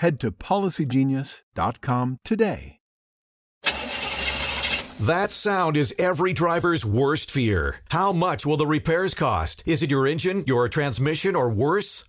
head to policygenius.com today. That sound is every driver's worst fear. How much will the repairs cost? Is it your engine, your transmission, or worse?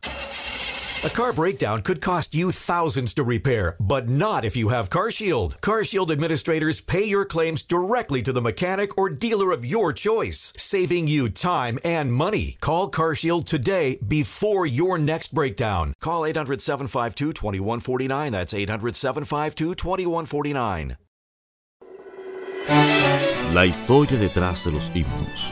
A car breakdown could cost you thousands to repair, but not if you have CarShield. CarShield administrators pay your claims directly to the mechanic or dealer of your choice, saving you time and money. Call CarShield today before your next breakdown. Call 800 752 2149. That's 800 752 2149. La historia detrás de los himnos.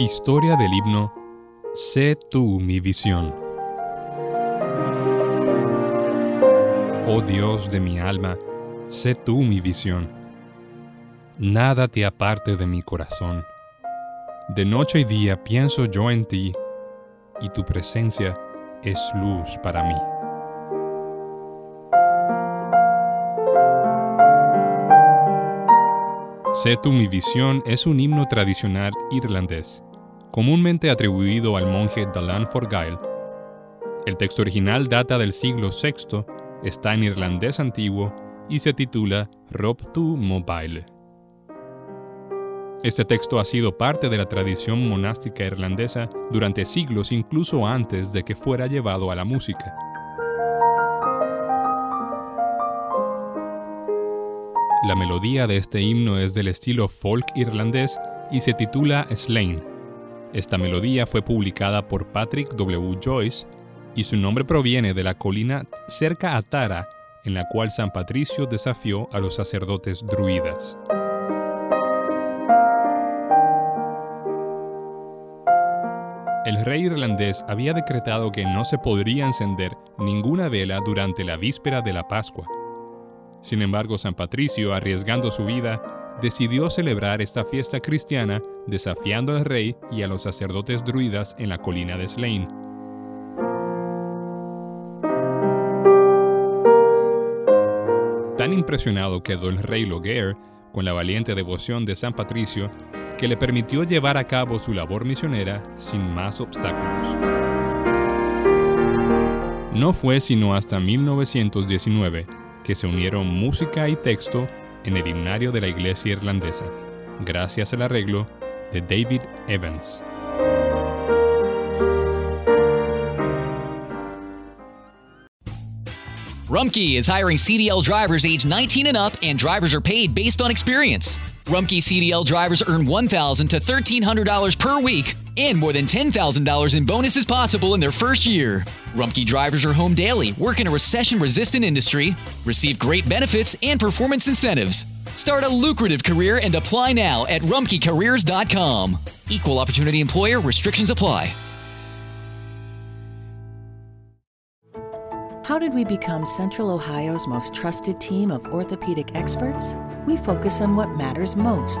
Historia del himno Sé tú mi visión. Oh Dios de mi alma, sé tú mi visión. Nada te aparte de mi corazón. De noche y día pienso yo en ti, y tu presencia es luz para mí. Sé tú mi visión es un himno tradicional irlandés, comúnmente atribuido al monje Dalan Forgail. El texto original data del siglo VI, está en irlandés antiguo y se titula Rob tu Mobile. Este texto ha sido parte de la tradición monástica irlandesa durante siglos incluso antes de que fuera llevado a la música. La melodía de este himno es del estilo folk irlandés y se titula Slain. Esta melodía fue publicada por Patrick W. Joyce y su nombre proviene de la colina cerca a Tara en la cual San Patricio desafió a los sacerdotes druidas. El rey irlandés había decretado que no se podría encender ninguna vela durante la víspera de la Pascua. Sin embargo, San Patricio, arriesgando su vida, decidió celebrar esta fiesta cristiana desafiando al rey y a los sacerdotes druidas en la colina de Slane. Tan impresionado quedó el rey Loguer con la valiente devoción de San Patricio que le permitió llevar a cabo su labor misionera sin más obstáculos. No fue sino hasta 1919 que se unieron música y texto en el himnario de la iglesia irlandesa, gracias al arreglo de David Evans. Rumpke is hiring CDL drivers age 19 and up, and drivers are paid based on experience. Rumpke CDL drivers earn 1,000 to $1,300 per week and more than $10,000 in bonuses possible in their first year. Rumpke drivers are home daily, work in a recession resistant industry, receive great benefits and performance incentives. Start a lucrative career and apply now at rumpkecareers.com. Equal opportunity employer restrictions apply. How did we become Central Ohio's most trusted team of orthopedic experts? We focus on what matters most